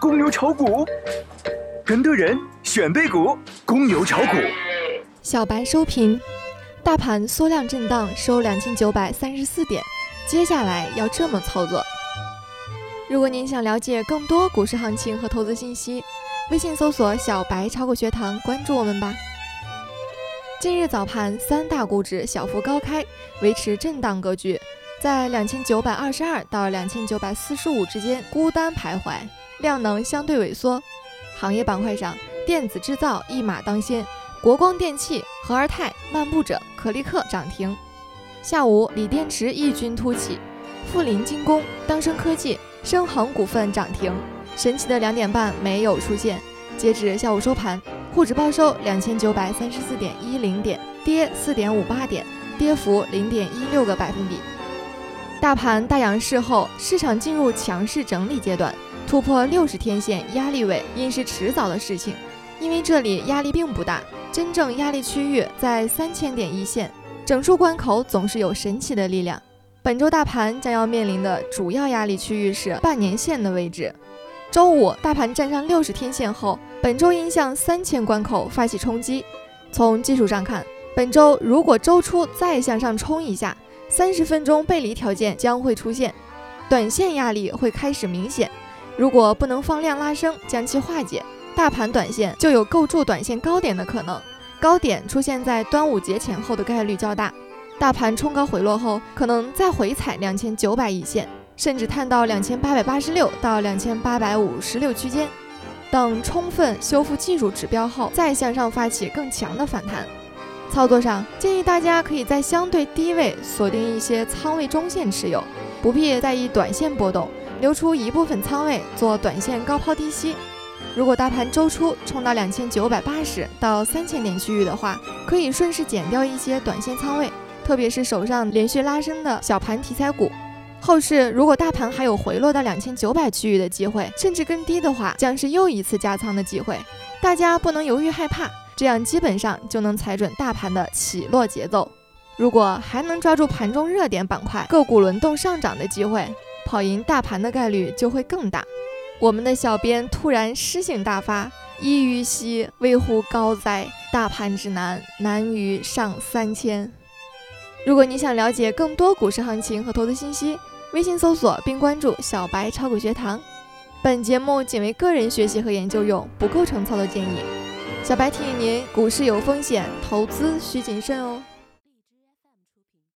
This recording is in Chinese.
公牛炒股，跟对人选对股，公牛炒股。小白收评，大盘缩量震荡收两千九百三十四点，接下来要这么操作。如果您想了解更多股市行情和投资信息，微信搜索“小白炒股学堂”，关注我们吧。今日早盘三大股指小幅高开，维持震荡格局，在两千九百二十二到两千九百四十五之间孤单徘徊。量能相对萎缩，行业板块上，电子制造一马当先，国光电器、和而泰、漫步者、可立克涨停。下午锂电池异军突起，富临精工、当升科技、深恒股份涨停。神奇的两点半没有出现。截止下午收盘，沪指报收两千九百三十四点一零点，跌四点五八点，跌幅零点一六个百分比。大盘大阳市后，市场进入强势整理阶段。突破六十天线压力位应是迟早的事情，因为这里压力并不大，真正压力区域在三千点一线。整数关口总是有神奇的力量。本周大盘将要面临的主要压力区域是半年线的位置。周五大盘站上六十天线后，本周应向三千关口发起冲击。从技术上看，本周如果周初再向上冲一下，三十分钟背离条件将会出现，短线压力会开始明显。如果不能放量拉升将其化解，大盘短线就有构筑短线高点的可能，高点出现在端午节前后的概率较大。大盘冲高回落后，可能再回踩两千九百一线，甚至探到两千八百八十六到两千八百五十六区间，等充分修复技术指标后，再向上发起更强的反弹。操作上建议大家可以在相对低位锁定一些仓位中线持有，不必在意短线波动。留出一部分仓位做短线高抛低吸。如果大盘周初冲到两千九百八十到三千点区域的话，可以顺势减掉一些短线仓位，特别是手上连续拉升的小盘题材股。后市如果大盘还有回落到两千九百区域的机会，甚至更低的话，将是又一次加仓的机会。大家不能犹豫害怕，这样基本上就能踩准大盘的起落节奏。如果还能抓住盘中热点板块个股轮动上涨的机会。跑赢大盘的概率就会更大。我们的小编突然诗性大发，一于兮危乎高哉，大盘之难，难于上三千。如果你想了解更多股市行情和投资信息，微信搜索并关注“小白炒股学堂”。本节目仅为个人学习和研究用，不构成操作建议。小白提醒您：股市有风险，投资需谨慎哦。